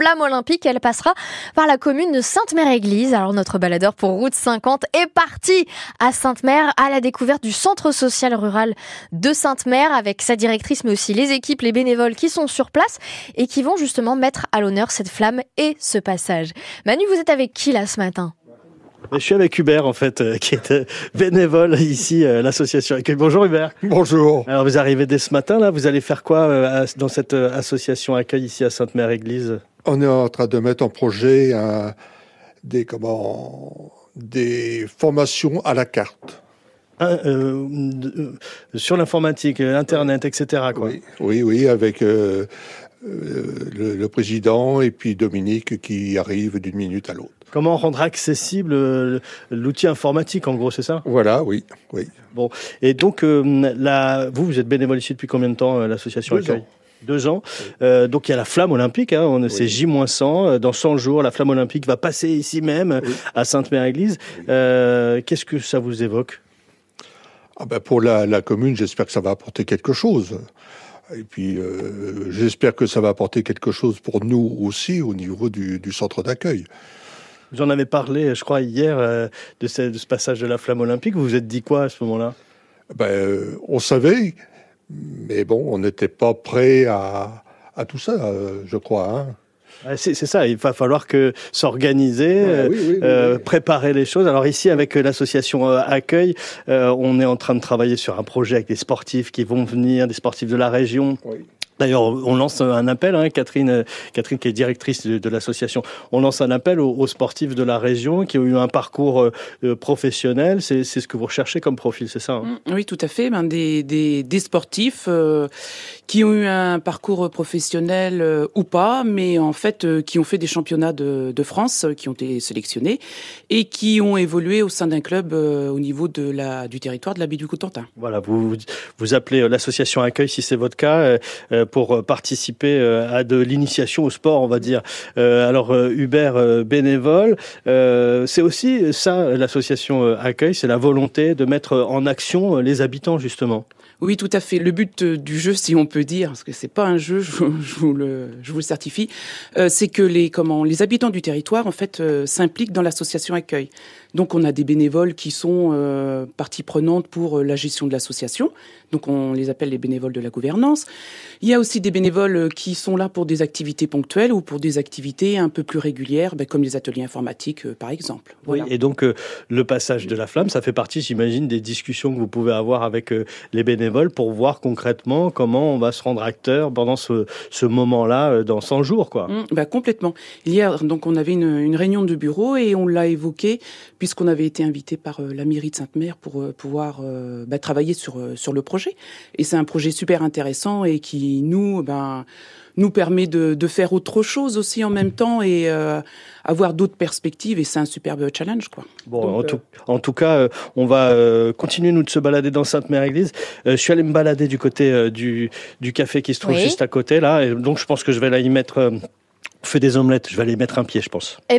flamme olympique. Elle passera par la commune de Sainte-Mère-Église. Alors notre baladeur pour route 50 est parti à Sainte-Mère à la découverte du centre social rural de Sainte-Mère avec sa directrice mais aussi les équipes, les bénévoles qui sont sur place et qui vont justement mettre à l'honneur cette flamme et ce passage. Manu, vous êtes avec qui là ce matin? Je suis avec Hubert en fait, euh, qui est euh, bénévole ici, euh, l'association Accueil. Bonjour Hubert. Bonjour. Alors vous arrivez dès ce matin là, vous allez faire quoi dans cette association Accueil ici à Sainte-Mère-Église? On est en train de mettre en projet des comment des formations à la carte. sur l'informatique, Internet, etc. Quoi. Oui, oui, avec le, le, président et puis Dominique qui arrive d'une minute à l'autre. Comment rendre accessible euh, l'outil informatique, en gros, c'est ça? Voilà, oui, oui. Bon, et donc, euh, vous, vous êtes bénévole ici depuis combien de temps, euh, l'association Accueil deux ans. donc il y a la flamme olympique, hein, on, c'est J-100. Dans 100 jours, la flamme olympique va passer ici même, à Sainte-Mère-Église. Qu'est-ce que ça vous évoque? Ah ben Pour la, la commune, j'espère que ça va apporter quelque chose. Et puis, j'espère que ça va apporter quelque chose pour nous aussi au niveau du, du centre d'accueil. Vous en avez parlé, je crois, hier euh, de, ce, passage de la flamme olympique. Vous vous êtes dit quoi à ce moment-là? Ben, euh, On savait, mais bon, on n'était pas prêt à, tout ça, euh, je crois. Hein. C'est ça, il va falloir que s'organiser, ah préparer les choses. Alors ici, avec l'association Accueil, on est en train de travailler sur un projet avec des sportifs qui vont venir, des sportifs de la région. D'ailleurs, on lance un appel, hein, Catherine, Catherine qui est directrice de, l'association, on lance un appel aux, sportifs de la région qui ont eu un parcours euh, euh, professionnel. C'est ce que vous recherchez comme profil, c'est ça hein? Mmh, Oui, tout à fait. Ben, des, des, des sportifs euh, qui ont eu un parcours professionnel ou pas, mais en fait qui ont fait des championnats de, de, France, qui ont été sélectionnés et qui ont évolué au sein d'un club au niveau de la, du territoire de la baie du Cotentin. Voilà, vous vous appelez l'association Accueil si c'est votre cas pour euh, participer euh, à de l'initiation au sport, on va dire. Euh, alors Hubert bénévole, c'est aussi ça l'association Accueil, c'est la volonté de mettre en action les habitants justement. Oui, tout à fait. Le but du jeu, si on peut dire, parce que c'est pas un jeu, je, vous le, je vous le certifie, c'est que les comment les habitants du territoire en fait s'impliquent dans l'association Accueil. Donc on a des bénévoles qui sont euh, partie prenante pour la gestion de l'association. Donc on les appelle les bénévoles de la gouvernance. Il y a aussi des bénévoles euh, qui sont là pour des activités ponctuelles ou pour des activités un peu plus régulières, ben, comme les ateliers informatiques euh, par exemple. Oui, et donc euh, le passage de la flamme, ça fait partie, j'imagine, des discussions que vous pouvez avoir avec les bénévoles pour voir concrètement comment on va se rendre acteur pendant ce, ce moment-là dans 100 jours. Quoi. Mmh, ben, complètement. Hier, donc, on avait une, une réunion de bureau et on l'a évoqué puisqu'on avait été invité par la mairie de Sainte-Mère pour pouvoir ben, travailler sur, sur le projet et c'est un projet super intéressant et qui nous, ben, nous permet de, de faire autre chose aussi en même temps et euh, avoir d'autres perspectives. Et c'est un superbe challenge, quoi. Bon, en, tout, en, tout, cas, euh, on va euh, continuer nous de se balader dans Sainte-Mère-Église. je suis allé me balader du côté du, du café qui se trouve juste à côté là, et donc je pense que je vais aller y mettre. Fait des omelettes, je vais aller mettre un pied, je pense. Eh ben